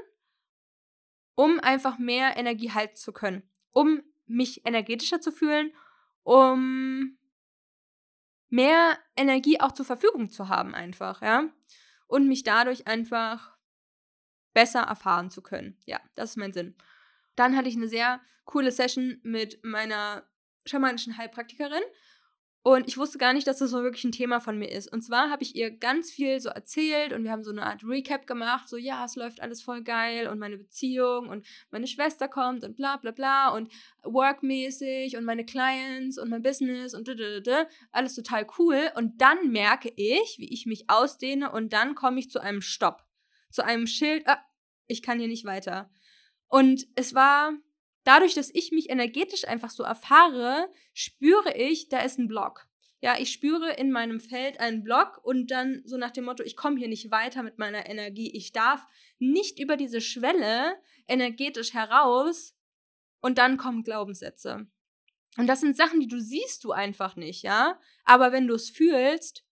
um einfach mehr Energie halten zu können, um mich energetischer zu fühlen, um mehr Energie auch zur Verfügung zu haben einfach, ja, und mich dadurch einfach besser erfahren zu können. Ja, das ist mein Sinn. Dann hatte ich eine sehr coole Session mit meiner schamanischen Heilpraktikerin. Und ich wusste gar nicht, dass das so wirklich ein Thema von mir ist. Und zwar habe ich ihr ganz viel so erzählt und wir haben so eine Art Recap gemacht. So, ja, es läuft alles voll geil und meine Beziehung und meine Schwester kommt und bla bla bla und workmäßig und meine Clients und mein Business und da, alles total cool. Und dann merke ich, wie ich mich ausdehne und dann komme ich zu einem Stopp. Zu einem Schild, ah, ich kann hier nicht weiter. Und es war dadurch, dass ich mich energetisch einfach so erfahre, spüre ich, da ist ein Block. Ja, ich spüre in meinem Feld einen Block und dann so nach dem Motto, ich komme hier nicht weiter mit meiner Energie. Ich darf nicht über diese Schwelle energetisch heraus und dann kommen Glaubenssätze. Und das sind Sachen, die du siehst du einfach nicht, ja? Aber wenn du es fühlst,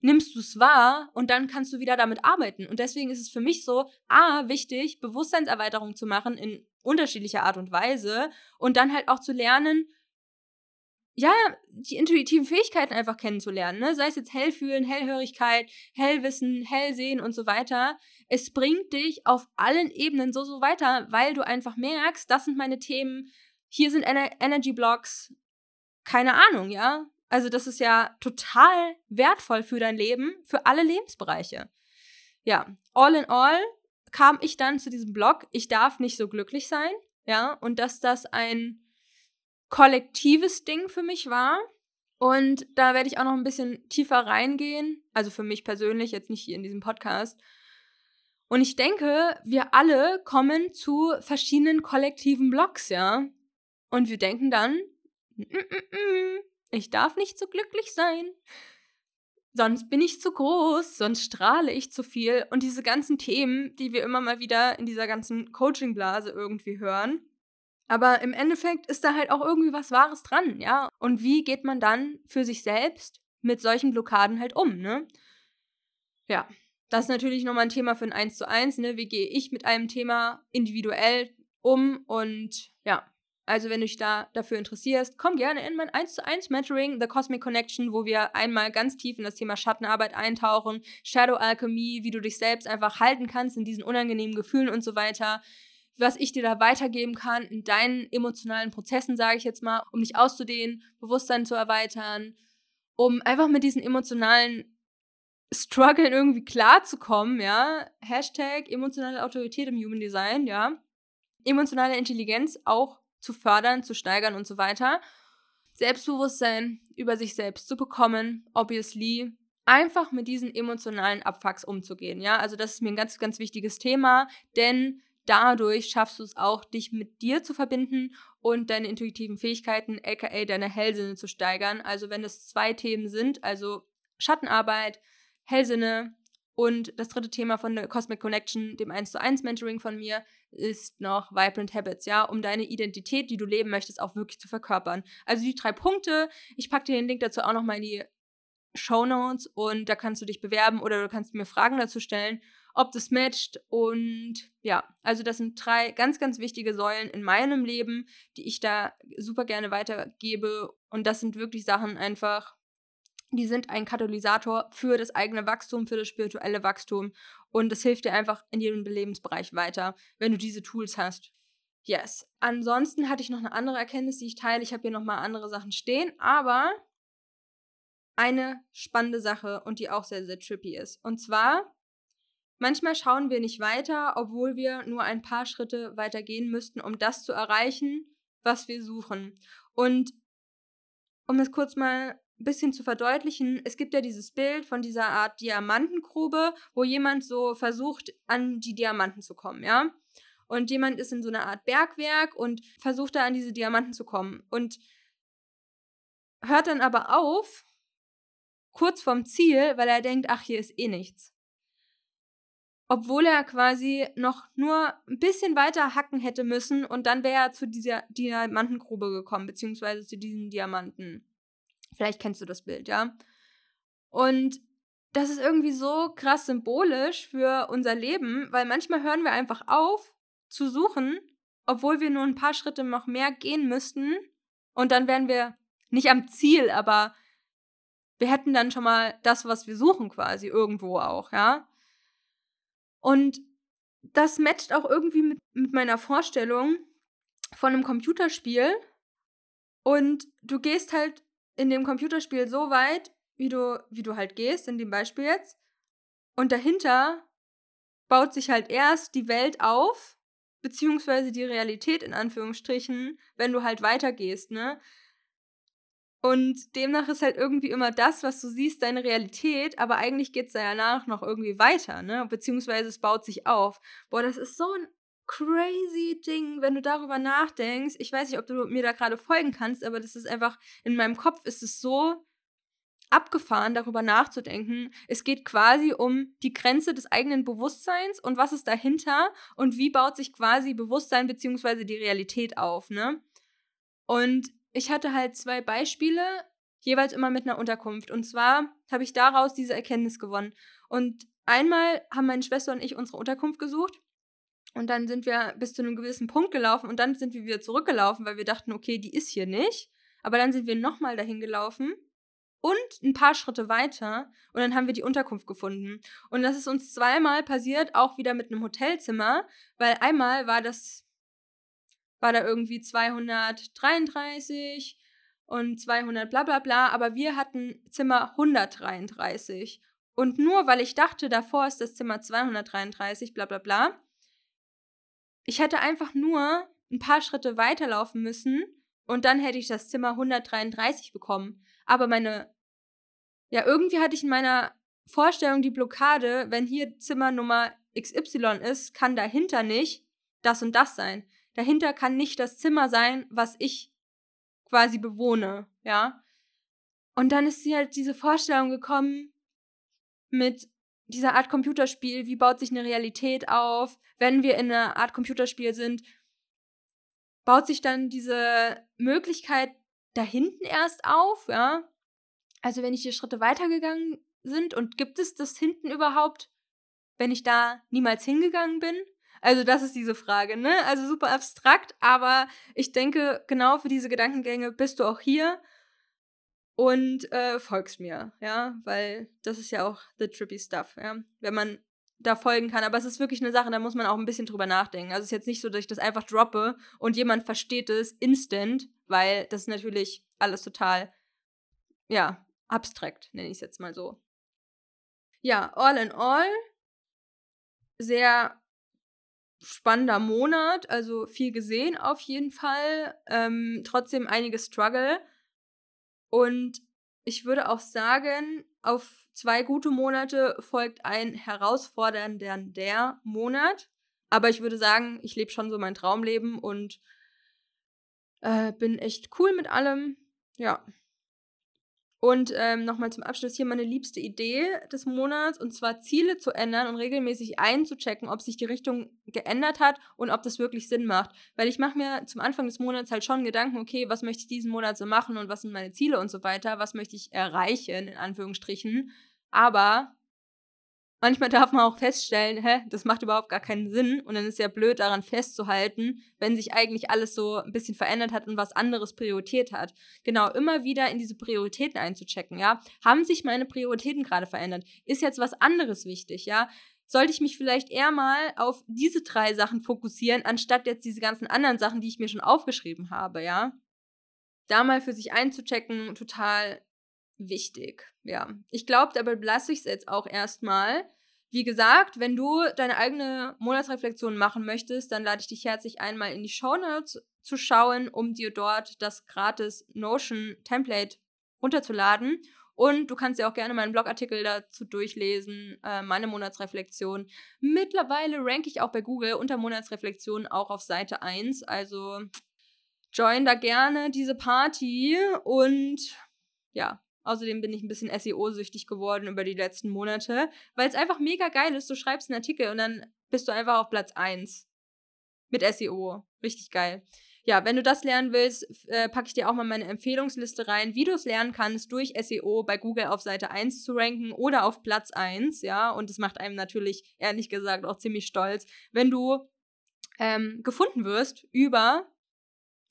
nimmst du es wahr und dann kannst du wieder damit arbeiten. Und deswegen ist es für mich so, a, wichtig, Bewusstseinserweiterung zu machen in unterschiedlicher Art und Weise und dann halt auch zu lernen, ja, die intuitiven Fähigkeiten einfach kennenzulernen, ne? sei es jetzt Hellfühlen, Hellhörigkeit, Hellwissen, Hellsehen und so weiter. Es bringt dich auf allen Ebenen so, so weiter, weil du einfach merkst, das sind meine Themen, hier sind Ener Energy Blocks, keine Ahnung, ja. Also das ist ja total wertvoll für dein Leben, für alle Lebensbereiche. Ja, all in all kam ich dann zu diesem Blog, ich darf nicht so glücklich sein, ja, und dass das ein kollektives Ding für mich war. Und da werde ich auch noch ein bisschen tiefer reingehen, also für mich persönlich, jetzt nicht hier in diesem Podcast. Und ich denke, wir alle kommen zu verschiedenen kollektiven Blogs, ja. Und wir denken dann, mm, mm, mm, ich darf nicht so glücklich sein. Sonst bin ich zu groß, sonst strahle ich zu viel. Und diese ganzen Themen, die wir immer mal wieder in dieser ganzen Coaching-Blase irgendwie hören. Aber im Endeffekt ist da halt auch irgendwie was Wahres dran, ja. Und wie geht man dann für sich selbst mit solchen Blockaden halt um, ne? Ja, das ist natürlich nochmal ein Thema für ein 1 zu 1, ne? Wie gehe ich mit einem Thema individuell um und ja, also, wenn du dich da dafür interessierst, komm gerne in mein 1 zu 1 Mentoring, The Cosmic Connection, wo wir einmal ganz tief in das Thema Schattenarbeit eintauchen, Shadow Alchemy, wie du dich selbst einfach halten kannst in diesen unangenehmen Gefühlen und so weiter. Was ich dir da weitergeben kann in deinen emotionalen Prozessen, sage ich jetzt mal, um dich auszudehnen, Bewusstsein zu erweitern, um einfach mit diesen emotionalen Struggeln irgendwie klarzukommen, ja. Hashtag emotionale Autorität im Human Design, ja. Emotionale Intelligenz auch zu fördern, zu steigern und so weiter. Selbstbewusstsein über sich selbst zu bekommen, obviously. Einfach mit diesen emotionalen Abfucks umzugehen, ja. Also, das ist mir ein ganz, ganz wichtiges Thema, denn dadurch schaffst du es auch, dich mit dir zu verbinden und deine intuitiven Fähigkeiten, aka deine Hellsinne zu steigern. Also, wenn es zwei Themen sind, also Schattenarbeit, Hellsinne Und das dritte Thema von der Cosmic Connection, dem 1 zu 1 Mentoring von mir, ist noch Vibrant Habits, ja, um deine Identität, die du leben möchtest, auch wirklich zu verkörpern. Also die drei Punkte, ich packe dir den Link dazu auch nochmal in die Show Notes und da kannst du dich bewerben oder du kannst mir Fragen dazu stellen, ob das matcht. Und ja, also das sind drei ganz, ganz wichtige Säulen in meinem Leben, die ich da super gerne weitergebe. Und das sind wirklich Sachen einfach, die sind ein Katalysator für das eigene Wachstum, für das spirituelle Wachstum. Und das hilft dir einfach in jedem Lebensbereich weiter, wenn du diese Tools hast. Yes. Ansonsten hatte ich noch eine andere Erkenntnis, die ich teile. Ich habe hier nochmal andere Sachen stehen, aber eine spannende Sache und die auch sehr, sehr trippy ist. Und zwar, manchmal schauen wir nicht weiter, obwohl wir nur ein paar Schritte weiter gehen müssten, um das zu erreichen, was wir suchen. Und um es kurz mal bisschen zu verdeutlichen, es gibt ja dieses Bild von dieser Art Diamantengrube, wo jemand so versucht, an die Diamanten zu kommen, ja? Und jemand ist in so einer Art Bergwerk und versucht da an diese Diamanten zu kommen und hört dann aber auf, kurz vorm Ziel, weil er denkt, ach, hier ist eh nichts. Obwohl er quasi noch nur ein bisschen weiter hacken hätte müssen und dann wäre er zu dieser Diamantengrube gekommen, beziehungsweise zu diesen Diamanten. Vielleicht kennst du das Bild, ja. Und das ist irgendwie so krass symbolisch für unser Leben, weil manchmal hören wir einfach auf zu suchen, obwohl wir nur ein paar Schritte noch mehr gehen müssten. Und dann wären wir nicht am Ziel, aber wir hätten dann schon mal das, was wir suchen, quasi irgendwo auch, ja. Und das matcht auch irgendwie mit, mit meiner Vorstellung von einem Computerspiel. Und du gehst halt in dem Computerspiel so weit, wie du, wie du halt gehst, in dem Beispiel jetzt. Und dahinter baut sich halt erst die Welt auf, beziehungsweise die Realität in Anführungsstrichen, wenn du halt weitergehst, ne? Und demnach ist halt irgendwie immer das, was du siehst, deine Realität, aber eigentlich geht es danach noch irgendwie weiter, ne? Beziehungsweise es baut sich auf. Boah, das ist so ein crazy Ding, wenn du darüber nachdenkst. Ich weiß nicht, ob du mir da gerade folgen kannst, aber das ist einfach, in meinem Kopf ist es so abgefahren, darüber nachzudenken. Es geht quasi um die Grenze des eigenen Bewusstseins und was ist dahinter und wie baut sich quasi Bewusstsein bzw. die Realität auf, ne? Und ich hatte halt zwei Beispiele, jeweils immer mit einer Unterkunft. Und zwar habe ich daraus diese Erkenntnis gewonnen. Und einmal haben meine Schwester und ich unsere Unterkunft gesucht und dann sind wir bis zu einem gewissen Punkt gelaufen und dann sind wir wieder zurückgelaufen, weil wir dachten, okay, die ist hier nicht. Aber dann sind wir nochmal dahin gelaufen und ein paar Schritte weiter und dann haben wir die Unterkunft gefunden. Und das ist uns zweimal passiert, auch wieder mit einem Hotelzimmer, weil einmal war das, war da irgendwie 233 und 200 bla bla bla, aber wir hatten Zimmer 133. Und nur weil ich dachte, davor ist das Zimmer 233, bla bla bla, ich hätte einfach nur ein paar Schritte weiterlaufen müssen und dann hätte ich das Zimmer 133 bekommen. Aber meine, ja, irgendwie hatte ich in meiner Vorstellung die Blockade, wenn hier Zimmer Nummer XY ist, kann dahinter nicht das und das sein. Dahinter kann nicht das Zimmer sein, was ich quasi bewohne, ja. Und dann ist sie halt diese Vorstellung gekommen mit, dieser Art Computerspiel, wie baut sich eine Realität auf, wenn wir in einer Art Computerspiel sind, baut sich dann diese Möglichkeit da hinten erst auf, ja? Also wenn ich hier Schritte weitergegangen sind und gibt es das hinten überhaupt, wenn ich da niemals hingegangen bin? Also das ist diese Frage, ne? Also super abstrakt, aber ich denke, genau für diese Gedankengänge bist du auch hier und äh, folgst mir, ja, weil das ist ja auch the trippy stuff, ja, wenn man da folgen kann. Aber es ist wirklich eine Sache, da muss man auch ein bisschen drüber nachdenken. Also es ist jetzt nicht so, dass ich das einfach droppe und jemand versteht es instant, weil das ist natürlich alles total, ja, abstrakt, nenne ich es jetzt mal so. Ja, all in all, sehr spannender Monat, also viel gesehen auf jeden Fall. Ähm, trotzdem einige Struggle. Und ich würde auch sagen, auf zwei gute Monate folgt ein herausfordernder Monat. Aber ich würde sagen, ich lebe schon so mein Traumleben und äh, bin echt cool mit allem. Ja. Und ähm, nochmal zum Abschluss hier meine liebste Idee des Monats, und zwar Ziele zu ändern und regelmäßig einzuchecken, ob sich die Richtung geändert hat und ob das wirklich Sinn macht. Weil ich mache mir zum Anfang des Monats halt schon Gedanken, okay, was möchte ich diesen Monat so machen und was sind meine Ziele und so weiter, was möchte ich erreichen, in Anführungsstrichen. Aber manchmal darf man auch feststellen, hä, das macht überhaupt gar keinen Sinn und dann ist ja blöd daran festzuhalten, wenn sich eigentlich alles so ein bisschen verändert hat und was anderes Priorität hat. Genau, immer wieder in diese Prioritäten einzuchecken, ja. Haben sich meine Prioritäten gerade verändert? Ist jetzt was anderes wichtig, ja? Sollte ich mich vielleicht eher mal auf diese drei Sachen fokussieren, anstatt jetzt diese ganzen anderen Sachen, die ich mir schon aufgeschrieben habe, ja? Da mal für sich einzuchecken, total wichtig. Ja, ich glaube, dabei belasse ich es jetzt auch erstmal. Wie gesagt, wenn du deine eigene Monatsreflexion machen möchtest, dann lade ich dich herzlich ein, mal in die Show Notes zu schauen, um dir dort das gratis Notion Template runterzuladen. Und du kannst ja auch gerne meinen Blogartikel dazu durchlesen, äh, meine Monatsreflexion. Mittlerweile ranke ich auch bei Google unter Monatsreflexion auch auf Seite 1. Also join da gerne diese Party und ja, Außerdem bin ich ein bisschen SEO-süchtig geworden über die letzten Monate, weil es einfach mega geil ist. Du schreibst einen Artikel und dann bist du einfach auf Platz 1 mit SEO. Richtig geil. Ja, wenn du das lernen willst, äh, packe ich dir auch mal meine Empfehlungsliste rein, wie du es lernen kannst, durch SEO bei Google auf Seite 1 zu ranken oder auf Platz 1, ja. Und das macht einem natürlich, ehrlich gesagt, auch ziemlich stolz, wenn du ähm, gefunden wirst über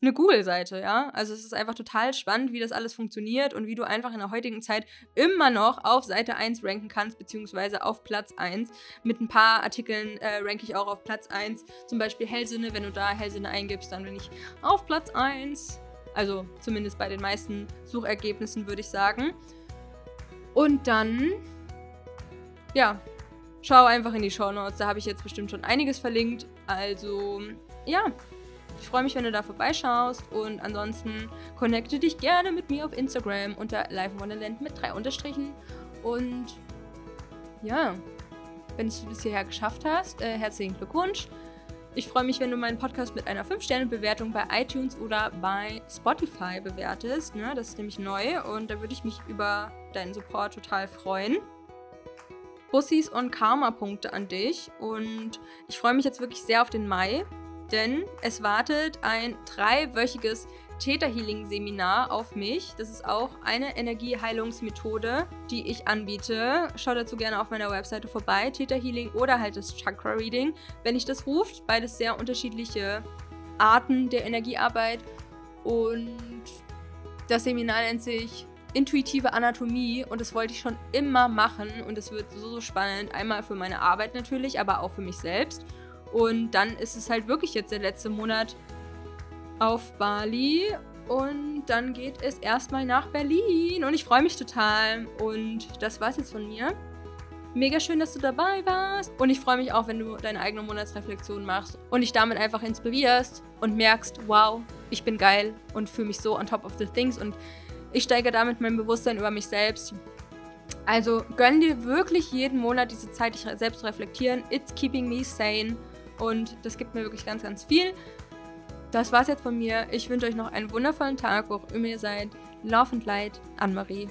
eine Google-Seite, ja. Also es ist einfach total spannend, wie das alles funktioniert und wie du einfach in der heutigen Zeit immer noch auf Seite 1 ranken kannst, beziehungsweise auf Platz 1. Mit ein paar Artikeln äh, ranke ich auch auf Platz 1. Zum Beispiel Hellsinne, wenn du da Hellsinne eingibst, dann bin ich auf Platz 1. Also zumindest bei den meisten Suchergebnissen würde ich sagen. Und dann, ja, schau einfach in die Show Notes. Da habe ich jetzt bestimmt schon einiges verlinkt. Also, ja, ich freue mich, wenn du da vorbeischaust und ansonsten connecte dich gerne mit mir auf Instagram unter Live Wonderland mit drei Unterstrichen. Und ja, wenn du es bis hierher geschafft hast, äh, herzlichen Glückwunsch. Ich freue mich, wenn du meinen Podcast mit einer 5-Sterne-Bewertung bei iTunes oder bei Spotify bewertest. Ne? Das ist nämlich neu und da würde ich mich über deinen Support total freuen. Bussis und Karma-Punkte an dich und ich freue mich jetzt wirklich sehr auf den Mai denn es wartet ein dreiwöchiges Theta Healing Seminar auf mich. Das ist auch eine Energieheilungsmethode, die ich anbiete. Schau dazu gerne auf meiner Webseite vorbei, Theta Healing oder halt das Chakra Reading, wenn ich das ruft. Beides sehr unterschiedliche Arten der Energiearbeit und das Seminar nennt sich intuitive Anatomie und das wollte ich schon immer machen und es wird so, so spannend. Einmal für meine Arbeit natürlich, aber auch für mich selbst. Und dann ist es halt wirklich jetzt der letzte Monat auf Bali. Und dann geht es erstmal nach Berlin. Und ich freue mich total. Und das war's jetzt von mir. Mega schön, dass du dabei warst. Und ich freue mich auch, wenn du deine eigene Monatsreflexion machst und dich damit einfach inspirierst und merkst, wow, ich bin geil und fühle mich so on top of the things. Und ich steige damit mein Bewusstsein über mich selbst. Also gönn dir wirklich jeden Monat diese Zeit, dich selbst zu reflektieren. It's keeping me sane. Und das gibt mir wirklich ganz, ganz viel. Das war's jetzt von mir. Ich wünsche euch noch einen wundervollen Tag, wo auch immer ihr seid. Love and Light, Anne-Marie.